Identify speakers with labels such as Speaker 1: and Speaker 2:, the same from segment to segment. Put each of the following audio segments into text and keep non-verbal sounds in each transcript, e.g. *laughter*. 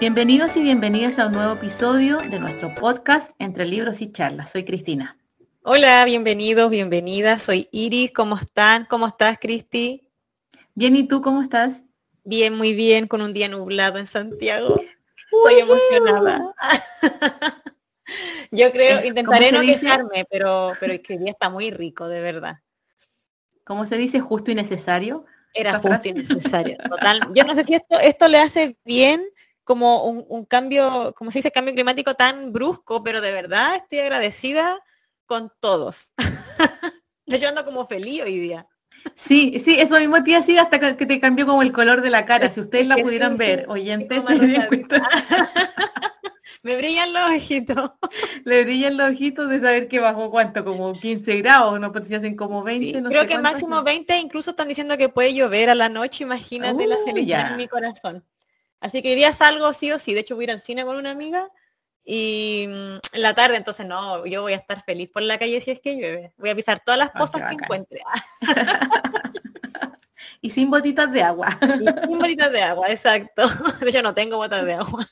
Speaker 1: Bienvenidos y bienvenidas a un nuevo episodio de nuestro podcast Entre Libros y Charlas. Soy Cristina.
Speaker 2: Hola, bienvenidos, bienvenidas. Soy Iris. ¿Cómo están? ¿Cómo estás, Cristi?
Speaker 1: Bien, ¿y tú cómo estás?
Speaker 2: Bien, muy bien, con un día nublado en Santiago. Estoy emocionada. *laughs* Yo creo, intentaré no quejarme, pero, pero es que el día está muy rico, de verdad.
Speaker 1: ¿Cómo se dice? Justo y necesario.
Speaker 2: Era justo y necesario. Total. Yo no sé si esto, esto le hace bien como un, cambio, como se dice, cambio climático tan brusco, pero de verdad estoy agradecida con todos. *laughs* Yo ando como feliz hoy día.
Speaker 1: Sí, sí, eso mismo tía sí hasta que te cambió como el color de la cara. Si ustedes la pudieran ver, oyentes, *laughs* *laughs*
Speaker 2: me brillan los ojitos.
Speaker 1: Le brillan los ojitos de saber que bajó cuánto, como 15 grados, no pues si hacen como 20.
Speaker 2: creo que máximo 20, incluso están diciendo que puede llover a la noche, imagínate la felicidad en mi corazón. Así que hoy día salgo sí o sí. De hecho voy a ir al cine con una amiga y mm, en la tarde, entonces no, yo voy a estar feliz por la calle si es que llueve. Voy a pisar todas las cosas ah, que encuentre. *laughs* *laughs*
Speaker 1: y sin botitas de agua.
Speaker 2: sin botitas de agua, exacto. *laughs* De hecho no tengo botas de agua.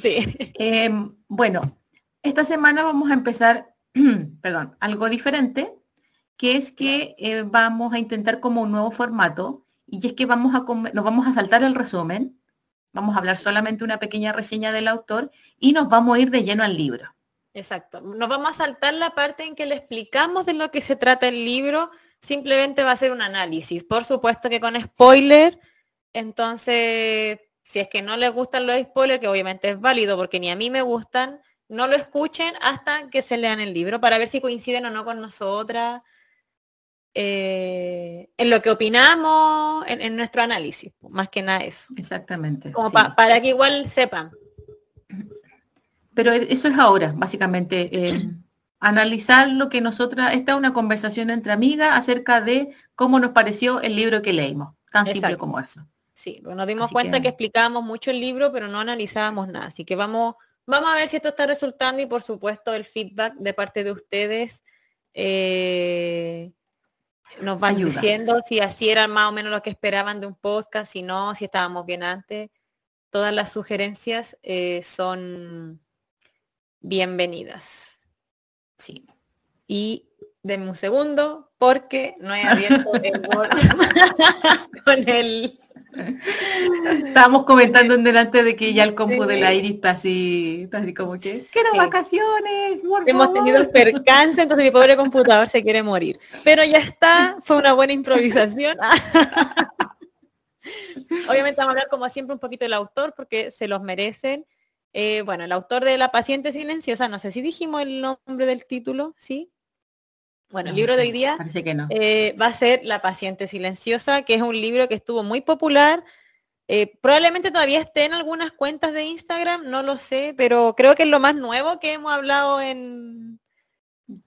Speaker 1: sí. Em, bueno, esta semana vamos a empezar, *clears throat* perdón, algo diferente, que es que eh, vamos a intentar como un nuevo formato y es que vamos a nos vamos a saltar el resumen, vamos a hablar solamente una pequeña reseña del autor y nos vamos a ir de lleno al libro.
Speaker 2: Exacto, nos vamos a saltar la parte en que le explicamos de lo que se trata el libro, simplemente va a ser un análisis, por supuesto que con spoiler, entonces si es que no les gustan los spoilers, que obviamente es válido porque ni a mí me gustan, no lo escuchen hasta que se lean el libro para ver si coinciden o no con nosotras eh, en lo que opinamos, en, nuestro análisis, más que nada eso.
Speaker 1: Exactamente.
Speaker 2: Como para que igual sepan.
Speaker 1: Pero e, eso es ahora, básicamente. Eh, analizar lo que nosotras, esta es una conversación entre amigas acerca de cómo nos pareció el libro que leímos. Tan simple como eso.
Speaker 2: Sí, nos dimos cuenta que... explicábamos mucho el libro, pero no analizábamos nada. Así que vamos, vamos a ver si esto está resultando y por supuesto el feedback de parte de ustedes. Eh, nos van diciendo si así era más o menos lo que esperaban de un podcast, si no, si estábamos bien antes. Todas las sugerencias eh, son bienvenidas.
Speaker 1: Sí.
Speaker 2: Y denme un segundo porque no he abierto el Word *laughs* *laughs* con el *laughs*
Speaker 1: Estábamos comentando en delante de que ya el compu de la Iris está así, está así como que quiero vacaciones.
Speaker 2: Hemos tenido el percance, entonces mi pobre computador se quiere morir. Pero ya está, fue una buena improvisación. *laughs* Obviamente vamos a hablar como siempre un poquito del autor porque se los merecen. Eh, bueno, el autor de La paciente silenciosa, no sé si dijimos el nombre del título, ¿sí? Bueno, el libro de hoy día eh, va a ser La paciente silenciosa, que es un libro que estuvo muy popular. Eh, probablemente todavía esté en algunas cuentas de Instagram, no lo sé, pero creo que es lo más nuevo que hemos hablado en...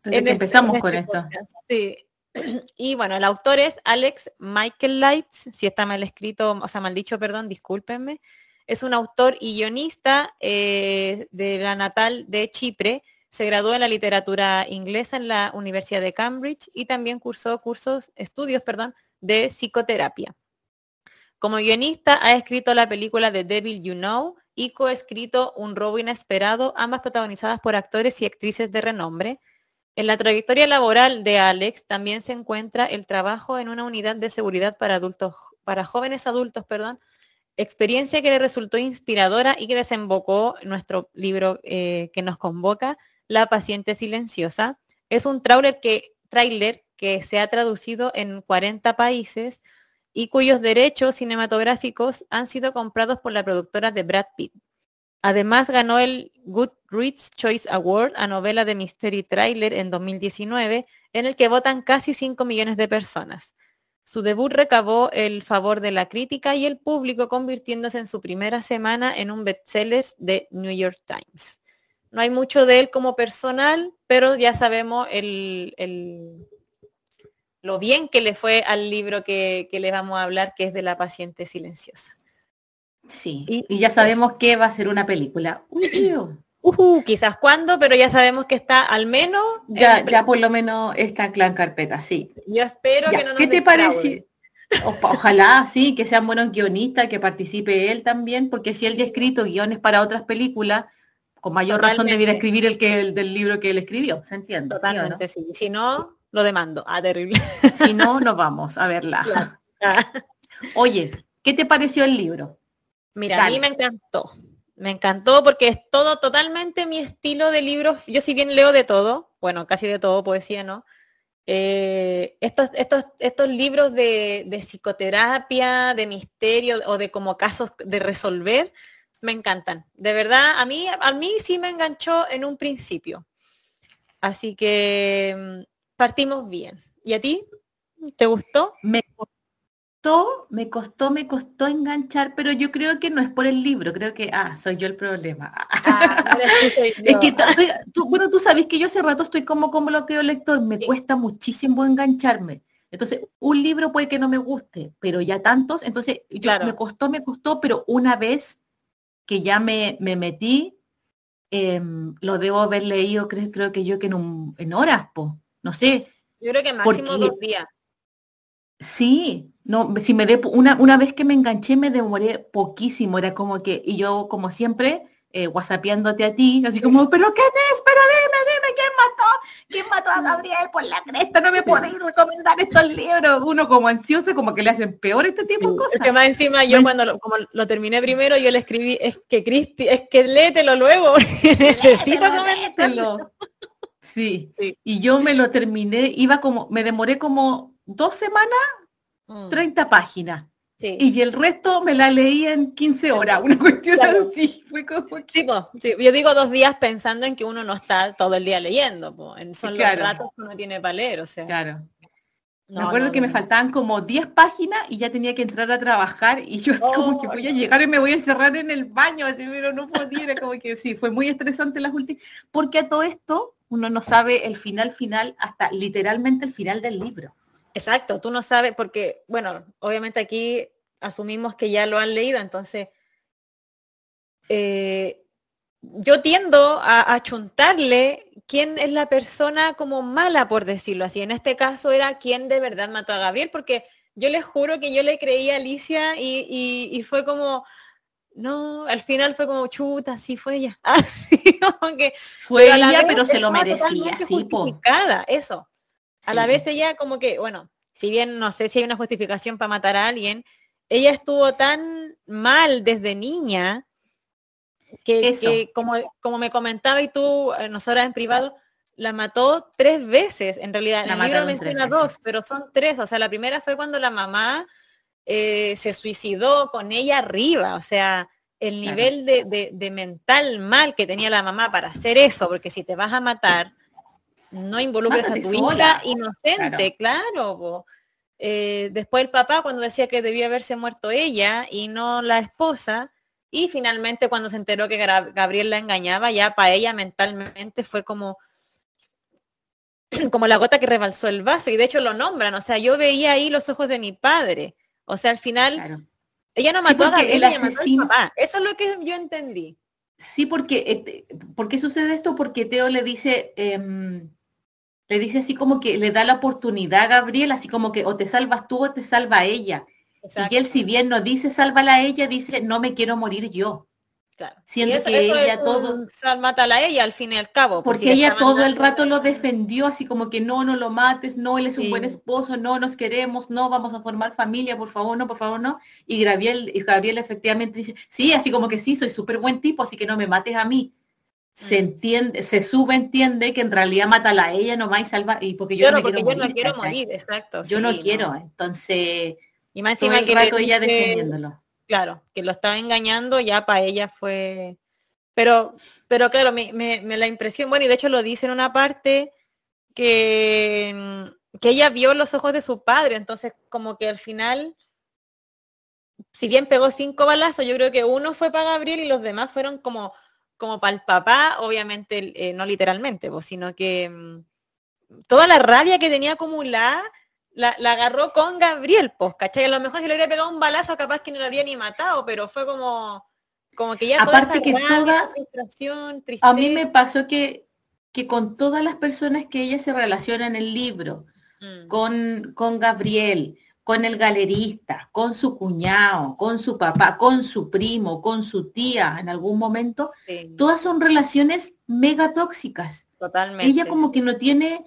Speaker 1: Este, empezamos con este esto.
Speaker 2: Sí. *clears throat* Y bueno, el autor es Alex Michael Lights, si está mal escrito, o sea, mal dicho, perdón, discúlpenme. Es un autor y guionista eh, de la natal de Chipre se graduó en la literatura inglesa en la Universidad de Cambridge y también cursó cursos, estudios, perdón, de psicoterapia. Como guionista ha escrito la película The Devil You Know y coescrito Un robo inesperado, ambas protagonizadas por actores y actrices de renombre. En la trayectoria laboral de Alex también se encuentra el trabajo en una unidad de seguridad para adultos, para jóvenes adultos, perdón, experiencia que le resultó inspiradora y que desembocó nuestro libro eh, que nos convoca, la paciente silenciosa. Es un trailer que, se ha traducido en 40 países y cuyos derechos cinematográficos han sido comprados por la productora de Brad Pitt. Además ganó el Goodreads Choice Award a novela de Mystery Trailer en 2019, en el que votan casi 5 millones de personas. Su debut recabó el favor de la crítica y el público, convirtiéndose en su primera semana en un bestseller de New York Times. No hay mucho de él como personal, pero ya sabemos el, lo bien que le fue al libro que, que le vamos a hablar, que es de la paciente silenciosa.
Speaker 1: Sí, y, ya sabemos que va a ser una película. *clears throat*
Speaker 2: quizás cuándo, pero ya sabemos que está al menos.
Speaker 1: Ya, ya por lo menos está en carpeta, sí.
Speaker 2: Yo espero que no
Speaker 1: nos ¿Qué te pareció? ojalá, sí, que sean buenos guionistas, que participe él también, porque si él ya ha escrito guiones para otras películas, con mayor razón debiera escribir el que el del libro que él escribió, ¿se entiende?
Speaker 2: Totalmente, sí. Si no, lo demando. Ah, terrible.
Speaker 1: Si no, nos vamos a verla. *laughs* *laughs* Oye, ¿qué te pareció el libro?
Speaker 2: Mira, a mí me encantó. Me encantó porque es todo totalmente mi estilo de libros. Yo si bien leo de todo, bueno, casi de todo, poesía, ¿no? Eh, estos, estos, estos libros de, de, psicoterapia, de misterio o de como casos de resolver, me encantan. De verdad, a mí, a mí sí me enganchó en un principio. Así que mm, partimos bien. ¿Y a ti? ¿Te gustó?
Speaker 1: Me costó, me costó, me costó enganchar, pero yo creo que no es por el libro, creo que, ah, soy yo el problema. Ah, *laughs* es que tú, bueno, tú sabes que yo hace rato estoy como como lo que lector, me cuesta muchísimo engancharme. Entonces, un libro puede que no me guste, pero ya tantos, entonces yo, me costó, me costó, pero una vez que ya me, me metí, em, lo debo haber leído, creo, creo que yo que en, un, en horas, po. no sé.
Speaker 2: Yo creo que máximo dos días.
Speaker 1: Sí, no, si me de, una, una vez que me enganché me demoré poquísimo, era como que, y yo como siempre, eh, whatsappeándote a ti, así como, *laughs* pero ¿qué es? Pero dime, dime, ¿quién mató? ¿Quién mató a Gabriel por la cresta? No me podéis recomendar estos libros. Uno como ansioso, como que le hacen peor este tipo de cosas.
Speaker 2: Es que más encima yo cuando lo, como lo terminé primero, yo le escribí, es que Cristi, es que léetelo luego, *laughs* necesito comentarlo.
Speaker 1: Sí. sí. Y yo me lo terminé, iba como, me demoré como dos semanas, 30 mm. Y el resto me la leí en 15 horas, una *laughs* cuestión así. Fue como
Speaker 2: Yo digo dos días pensando en que uno no está todo el día leyendo, son los ratos que uno tiene para leer, o sea.
Speaker 1: Claro. me acuerdo que me faltaban como 10 páginas y ya tenía que entrar a trabajar y yo como que voy a llegar y me voy a encerrar en el baño, así, pero no podía, como que sí, fue muy estresante las últimas, porque a todo esto uno no sabe el final final hasta literalmente el final del libro.
Speaker 2: Exacto, tú no sabes, porque, bueno, obviamente aquí asumimos que ya lo han leído, entonces eh, yo tiendo a achuntarle quién es la persona como mala, por decirlo así. En este caso era quién de verdad mató a Gabriel, porque yo les juro que yo le creí a Alicia y, fue como, no, al final fue como chuta, sí fue ella. *laughs*
Speaker 1: fue ella, pero se lo merecía, sí,
Speaker 2: eso. A la vez ella como que, bueno, si bien no sé si hay una justificación para matar a alguien, ella estuvo tan mal desde niña que, como, como me comentaba y tú, eh, nosotras en privado, la mató tres veces. En realidad, la el libro menciona dos, pero son tres. O sea, la primera fue cuando la mamá eh, se suicidó con ella arriba. O sea, el nivel de, mental mal que tenía la mamá para hacer eso, porque si te vas a matar, no involucres a tu hija inocente, claro. Eh, después el papá cuando decía que debía haberse muerto ella y no la esposa. Y finalmente cuando se enteró que Gabriel la engañaba, ya para ella mentalmente fue como, *clears throat* como la gota que rebalsó el vaso. Y de hecho lo nombran. O sea, yo veía ahí los ojos de mi padre. O sea, al final, ella no mató a Gabriel, Eso es lo que yo entendí.
Speaker 1: Sí, porque, eh, ¿por qué sucede esto? Porque Teo le dice, em, le dice así como que le da la oportunidad a Gabriel, así como que o te salvas tú o te salva ella. Y él si bien no dice sálvala a ella, dice no me quiero morir yo.
Speaker 2: Claro. Siendo que ella todo... Mátala a ella al fin y al cabo.
Speaker 1: Pues, porque ella todo el rato lo defendió, así como que no, no lo mates, no, él es un buen esposo, no, nos queremos, no, vamos a formar familia, por favor, no, por favor, no. Y Gabriel, y Gabriel efectivamente dice, sí, así como que sí, soy súper buen tipo, así que no me mates a mí se mm. entiende, se subentiende que en realidad mata a ella nomás y salva, y porque yo, no,
Speaker 2: quiero, morir, exacto.
Speaker 1: Yo no quiero, entonces,
Speaker 2: y más encima que ella defendiéndolo. Claro, que lo estaba engañando, ya para ella fue, pero, pero claro, me, me, me, la impresión, bueno, y de hecho lo dice en una parte que, que ella vio los ojos de su padre, entonces como que al final, si bien pegó cinco balazos, yo creo que uno fue para Gabriel y los demás fueron como como para el papá, obviamente eh, no literalmente, pues, sino que mm, toda la rabia que tenía acumulada la, la, agarró con Gabriel, pues, ¿cachai? A lo mejor si le hubiera pegado un balazo capaz que no lo habría ni matado, pero fue como, como que ya
Speaker 1: Aparte que toda, frustración, tristeza. A mí me pasó que, que con todas las personas que ella se relaciona en el libro, mm. con, con Gabriel, con el galerista, con su cuñado, con su papá, con su primo, con su tía en algún momento, todas son relaciones mega tóxicas. Totalmente. Ella como que no tiene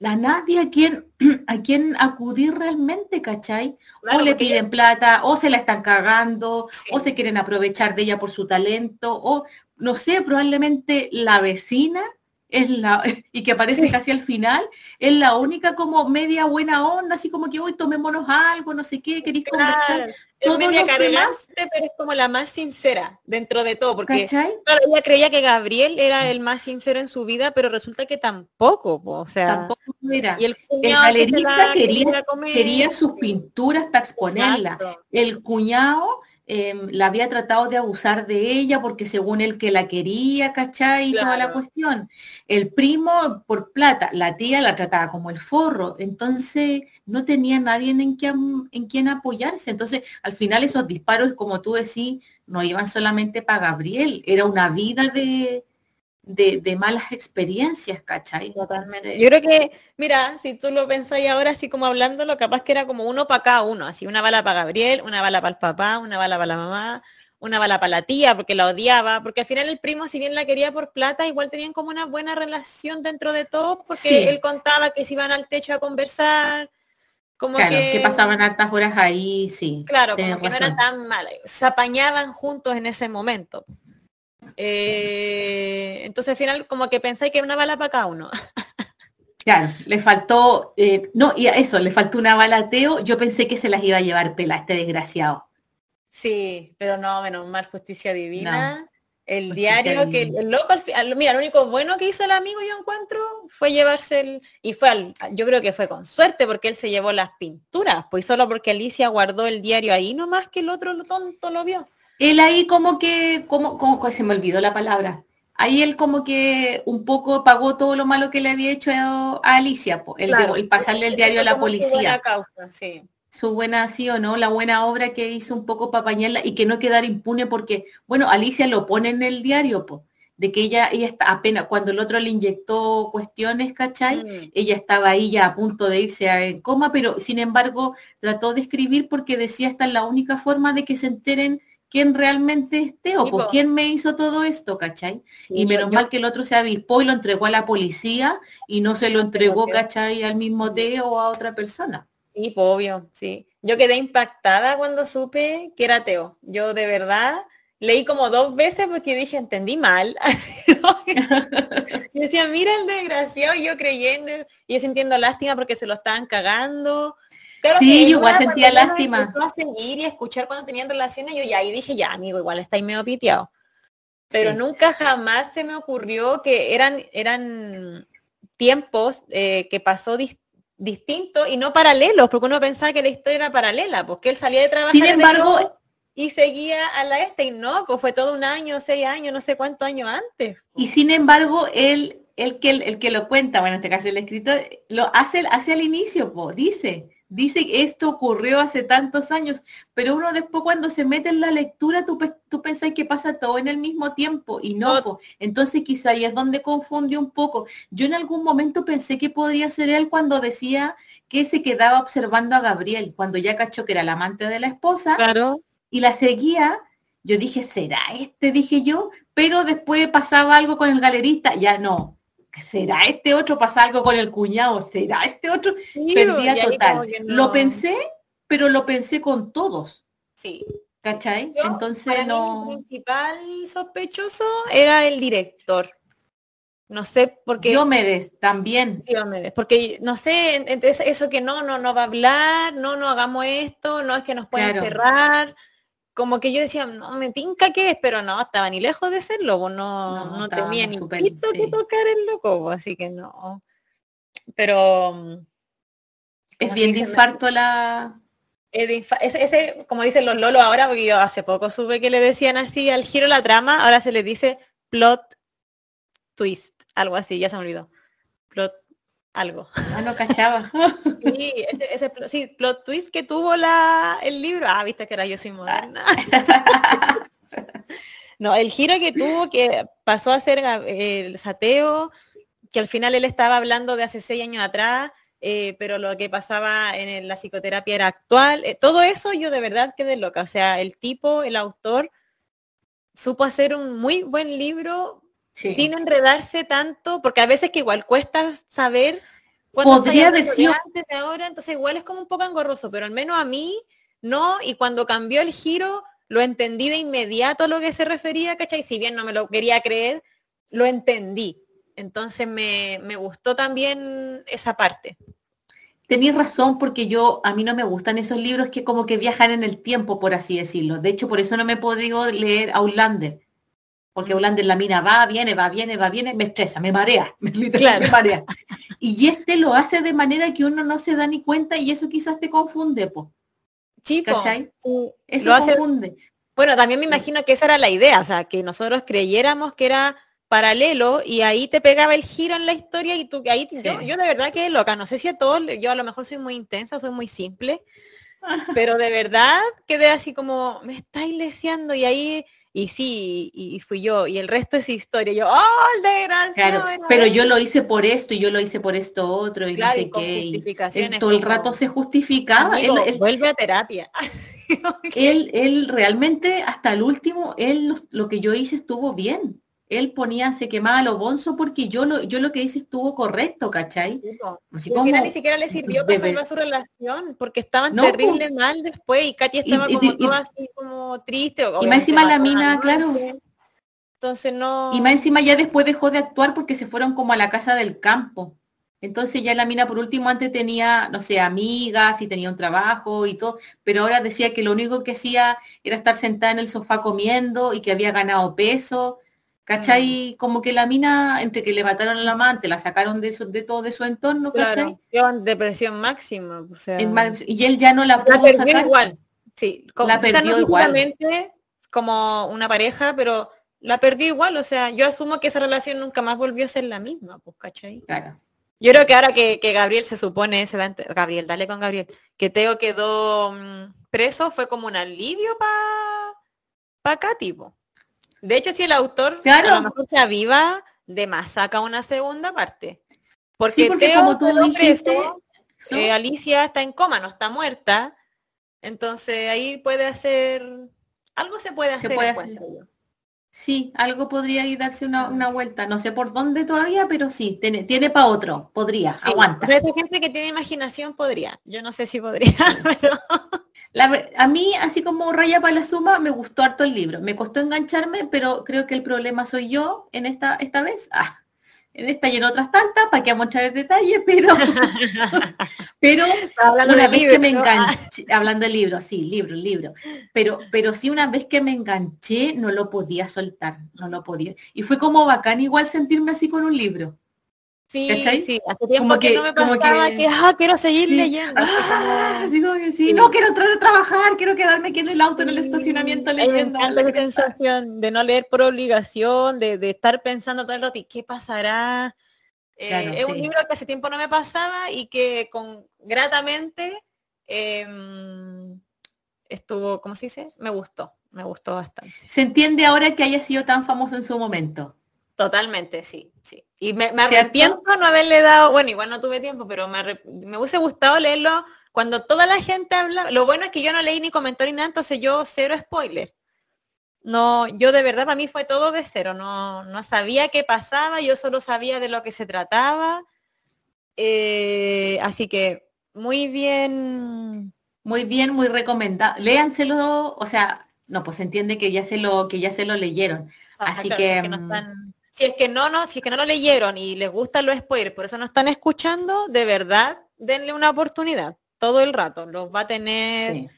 Speaker 1: a nadie a quien, *clears throat* a quien acudir realmente, ¿cachai? o le piden plata, o se la están cagando, o se quieren aprovechar de ella por su talento, o no sé, probablemente la vecina es la, *laughs* y que aparece casi al final, es la única como media buena onda, así como que hoy tomémonos algo, no sé qué, queréis conversar.
Speaker 2: Es media pero es como la más sincera dentro de todo, porque claro, ella creía que Gabriel era el más sincero en su vida, pero resulta que tampoco, o sea,
Speaker 1: tampoco era. el, galerista quería, quería, sus pinturas para exponerla. El cuñado Em, la había tratado de abusar de ella porque según él que la quería, ¿cachai? Y toda la cuestión. El primo por plata, la tía la trataba como el forro, entonces no tenía nadie en quien, en quien apoyarse. Entonces, al final esos disparos, como tú decís, no iban solamente para Gabriel, era una vida de, de, malas experiencias, ¿cachai?
Speaker 2: Totalmente. Yo creo que, mira, si tú lo pensáis ahora así como hablándolo, capaz que era como uno para cada uno, así una bala para Gabriel, una bala para el papá, una bala para la mamá, una bala para la tía, porque la odiaba, porque al final el primo, si bien la quería por plata, igual tenían como una buena relación dentro de todo, porque él contaba que se iban al techo a conversar,
Speaker 1: como que, pasaban hartas horas ahí, sí.
Speaker 2: Claro, como que no era tan mala, se apañaban juntos en ese momento. Eh, entonces al final como que pensáis que una bala para cada uno. *laughs*
Speaker 1: Claro, le faltó, eh, no, y a eso, le faltó una bala a Teo, yo pensé que se las iba a llevar pela, este desgraciado.
Speaker 2: Sí, pero no, menos mal, justicia divina. el diario que el loco al, mira, lo único bueno que hizo el amigo yo encuentro fue llevarse el, y fue al, yo creo que fue con suerte porque él se llevó las pinturas, pues solo porque Alicia guardó el diario ahí nomás que el otro lo tonto lo vio
Speaker 1: él ahí como que, como, como, se me olvidó la palabra, ahí él como que un poco pagó todo lo malo que le había hecho a Alicia, el, pasarle el diario a la policía. Su buena, sí o no, la buena obra que hizo un poco para pañarla y que no quedara impune porque, bueno, Alicia lo pone en el diario, de que ella, ella está apenas, cuando el otro le inyectó cuestiones, ¿cachai? Mm. Ella estaba ahí ya a punto de irse en coma, pero sin embargo trató de escribir porque decía esta es la única forma de que se enteren quién realmente es Teo, por quién me hizo todo esto, ¿cachai? y menos mal que el otro se avispó y lo entregó a la policía y no se lo entregó, ¿cachai? Al mismo Teo o a otra persona.
Speaker 2: Y obvio, sí. Yo quedé impactada cuando supe que era Teo. Yo de verdad leí como dos veces porque dije, entendí mal. y *laughs* decía, mira el desgraciado, yo creyendo, y yo sintiendo lástima porque se lo estaban cagando,
Speaker 1: sí, yo igual sentía lástima.
Speaker 2: A seguir y escuchar cuando tenían relaciones, yo ya ahí dije, ya, amigo, igual está ahí medio piteado. Pero nunca jamás se me ocurrió que eran, eran tiempos eh, que pasó distinto y no paralelos, porque uno pensaba que la historia era paralela, porque él salía de trabajar
Speaker 1: Sin embargo,
Speaker 2: y seguía a la este y no, pues fue todo un año, seis años, no sé cuántos años antes.
Speaker 1: Y sin embargo, él, el que, el que lo cuenta, bueno, en este caso el escritor, lo hace, hace al inicio, pues, dice, dice que esto ocurrió hace tantos años, pero uno después cuando se mete en la lectura, tú, tú pensás que pasa todo en el mismo tiempo y no, entonces quizá ahí es donde confunde un poco. Yo en algún momento pensé que podría ser él cuando decía que se quedaba observando a Gabriel, cuando ya cachó que era la amante de la esposa
Speaker 2: claro.
Speaker 1: y la seguía. Yo dije, ¿será este? Dije yo, pero después pasaba algo con el galerista, ya no, ¿será este otro? Pasa algo con el cuñado, ¿será este otro? Perdía total. Lo pensé, pero lo pensé con todos.
Speaker 2: Sí.
Speaker 1: ¿Cachai? Entonces no.
Speaker 2: el principal sospechoso era el director. No sé por qué.
Speaker 1: Diomedes también.
Speaker 2: Diomedes, porque no sé, eso que no, no, no va a hablar, no, no hagamos esto, no es que nos puedan cerrar como que yo decía, no me tinca que es, pero no, estaba ni lejos de serlo, pues no, no, tenía ni pito que tocar el loco, pues, así que no. Pero
Speaker 1: es bien de infarto la.
Speaker 2: ese, como dicen los lolos ahora, porque yo hace poco supe que le decían así al giro la trama, ahora se le dice plot twist, algo así, ya se me olvidó. Plot algo.
Speaker 1: Ah, no cachaba. *laughs*
Speaker 2: sí, ese, sí, plot twist que tuvo la, el libro. Ah, viste que era yo sin moderna. *laughs* no, el giro que tuvo, que pasó a ser el sateo, que al final él estaba hablando de hace seis años atrás, eh, pero lo que pasaba en la psicoterapia era actual. Eh, todo eso yo de verdad quedé loca. O sea, el tipo, el autor, supo hacer un muy buen libro sin enredarse tanto, porque a veces que igual cuesta saber
Speaker 1: podría decir
Speaker 2: antes de ahora, entonces igual es como un poco engorroso, pero al menos a mí no, y cuando cambió el giro, lo entendí de inmediato a lo que se refería, ¿cachai? Si bien no me lo quería creer, lo entendí. Entonces me, me gustó también esa parte.
Speaker 1: Tenéis razón porque yo, a mí no me gustan esos libros que como que viajan en el tiempo, por así decirlo. De hecho, por eso no me he podido leer Outlander. Porque Outlander la mina va, viene, va, viene, va, viene, me estresa, me marea, *laughs* me, me marea. Y este lo hace de manera que uno no se da ni cuenta y eso quizás te confunde, pues.
Speaker 2: Sí, ¿cachai? Eso lo confunde. Bueno, también me imagino que esa era la idea, o sea, que nosotros creyéramos que era paralelo y ahí te pegaba el giro en la historia y tú ahí yo, yo, de verdad que loca, no sé si a todos, yo a lo mejor soy muy intensa, soy muy simple, *laughs* pero de verdad quedé así como, me estáis leseando y ahí, y sí, y, fui yo, y el resto es historia, yo, oh, el
Speaker 1: Claro, pero yo lo hice por esto y yo lo hice por esto otro y no sé qué. todo el rato se justificaba.
Speaker 2: vuelve a terapia. *laughs*
Speaker 1: él, él realmente hasta el último, él lo que yo hice estuvo bien él ponía, se quemaba lo bonzo porque yo lo, yo lo que hice estuvo correcto, ¿cachai?
Speaker 2: Sí, ni siquiera le sirvió para salvar su relación, porque estaban terrible mal después y Katy estaba como toda así como triste.
Speaker 1: Y más encima la mina, claro.
Speaker 2: Entonces no.
Speaker 1: Y más encima ya después dejó de actuar porque se fueron como a la casa del campo. Entonces ya la mina por último antes tenía, no sé, amigas y tenía un trabajo y todo, pero ahora decía que lo único que hacía era estar sentada en el sofá comiendo y que había ganado peso ¿Cachai? Mm. Como que la mina, entre que le mataron a la amante, la sacaron de, de todo de su entorno, ¿cachai?
Speaker 2: Claro, depresión máxima. O sea,
Speaker 1: y él ya no la
Speaker 2: pudo la sacar. igual. Sí, como, la perdió igual. Como una pareja, pero la perdió igual. O sea, yo asumo que esa relación nunca más volvió a ser la misma, pues, ¿cachai?
Speaker 1: Claro.
Speaker 2: Yo creo que ahora que, Gabriel se supone, se Gabriel, dale con Gabriel, que Teo quedó mm, preso, fue como un alivio para pa tipo. De hecho, si el autor
Speaker 1: claro.
Speaker 2: a lo mejor se aviva, de más saca una segunda parte. Porque,
Speaker 1: porque como tú dijiste,
Speaker 2: eh, Alicia está en coma, no está muerta. Entonces ahí puede hacer, algo se puede hacer.
Speaker 1: Sí, algo podría ir darse una, vuelta. No sé por dónde todavía, pero sí, tiene, tiene para otro, podría, aguanta.
Speaker 2: esa gente que tiene imaginación podría. Yo no sé si podría, *laughs* pero
Speaker 1: a mí, así como Raya para la Suma, me gustó harto el libro. Me costó engancharme, pero creo que el problema soy yo en esta, esta vez. Ah, en esta y en otras tantas, para que mostrar el detalle, *laughs* pero, pero una vez que me enganché, hablando de libro, sí, libro, libro, pero, pero sí una vez que me enganché, no lo podía soltar, no lo podía. Y fue como bacán igual sentirme así con un libro.
Speaker 2: Sí, sí, hace tiempo que, no me pasaba que, ah, quiero seguir leyendo.
Speaker 1: Ah, sí, no, quiero entrar a trabajar, quiero quedarme aquí en el auto, en el estacionamiento leyendo.
Speaker 2: Me encanta la *laughs* sensación de no leer por obligación, de, estar pensando todo el rato, ¿y qué pasará? Eh, es un libro que hace tiempo no me pasaba y que con gratamente em, estuvo, ¿cómo se dice? Me gustó, me gustó bastante.
Speaker 1: Se entiende ahora que haya sido tan famoso en su momento.
Speaker 2: Totalmente, sí, sí. Y me, arrepiento no haberle dado, bueno, igual no tuve tiempo, pero me, me hubiese gustado leerlo cuando toda la gente habla. Lo bueno es que yo no leí ni comentario ni nada, entonces yo cero spoiler. No, yo de verdad para mí fue todo de cero, no, no sabía qué pasaba, yo solo sabía de lo que se trataba. Eh, así que muy bien.
Speaker 1: Muy bien, muy recomendado. Léanselo, o sea, no, pues se entiende que ya se lo, que ya se lo leyeron. Así que,
Speaker 2: mm, si es que no, no, si es que no lo leyeron y les gustan los spoilers, por eso no están escuchando, de verdad, denle una oportunidad todo el rato. Los va a tener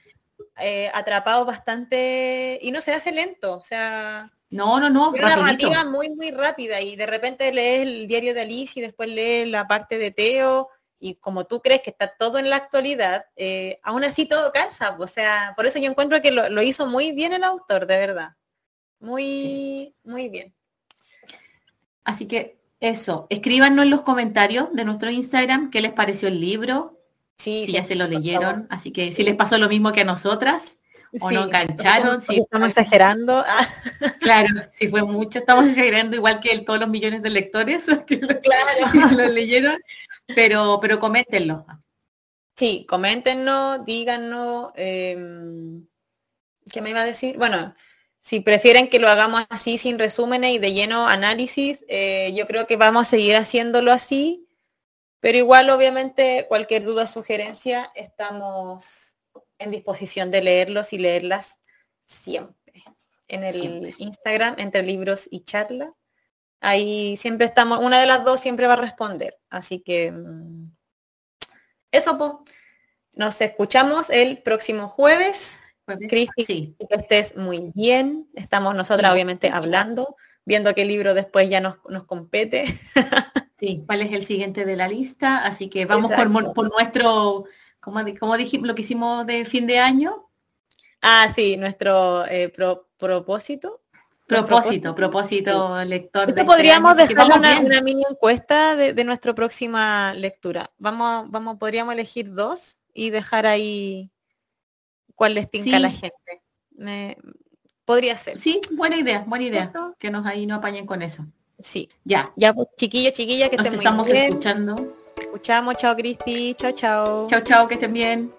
Speaker 2: eh, atrapados bastante y no se hace lento, o sea.
Speaker 1: No, no, no.
Speaker 2: una narrativa muy, muy rápida y de repente lees el diario de Alice y después lees la parte de Teo y como tú crees que está todo en la actualidad, eh, aún así todo calza. O sea, por eso yo encuentro que lo, hizo muy bien el autor, de verdad. Muy, muy bien.
Speaker 1: Así que eso, escríbanos en los comentarios de nuestro Instagram qué les pareció el libro,
Speaker 2: si
Speaker 1: ya se lo leyeron, así que si les pasó lo mismo que a nosotras o no engancharon,
Speaker 2: si estamos exagerando.
Speaker 1: Claro, si fue mucho, estamos exagerando igual que todos los millones de lectores *laughs* que lo, leyeron, pero, pero coméntenlo.
Speaker 2: Sí, coméntenos, díganos. em, ¿Qué me iba a decir? Bueno, si prefieren que lo hagamos así sin resúmenes y de lleno análisis, eh, yo creo que vamos a seguir haciéndolo así. Pero igual, obviamente, cualquier duda o sugerencia, estamos en disposición de leerlos y leerlas siempre. En el
Speaker 1: Siempre.
Speaker 2: Instagram, entre libros y charla. Ahí siempre estamos, una de las dos siempre va a responder. Así que mm, eso, pues. Nos escuchamos el próximo jueves. Cristi,
Speaker 1: Sí,
Speaker 2: que estés muy bien. Estamos nosotras,
Speaker 1: Sí.
Speaker 2: obviamente, hablando, viendo qué libro después ya nos, nos compete. *laughs*
Speaker 1: sí. ¿Cuál es el siguiente de la lista? Así que vamos por, nuestro, como, como dijimos, lo que hicimos de fin de año.
Speaker 2: Ah, sí, nuestro eh, pro- propósito.
Speaker 1: Propósito, propósito lector
Speaker 2: Esto
Speaker 1: de este
Speaker 2: podríamos dejar una mini encuesta de, de nuestra próxima lectura. Vamos, vamos, podríamos elegir dos y dejar ahí cuál les tinca a la gente. Me- podría ser.
Speaker 1: Sí, buena idea, buena idea.
Speaker 2: ¿Cierto?
Speaker 1: Que nos ahí no apañen con eso.
Speaker 2: Sí.
Speaker 1: Ya,
Speaker 2: Ya, pues, chiquilla, chiquilla, que
Speaker 1: nos
Speaker 2: estén muy
Speaker 1: estamos
Speaker 2: bien.
Speaker 1: escuchando.
Speaker 2: Escuchamos, chao Cristi, chao, chao.
Speaker 1: Chao, chao, que estén bien.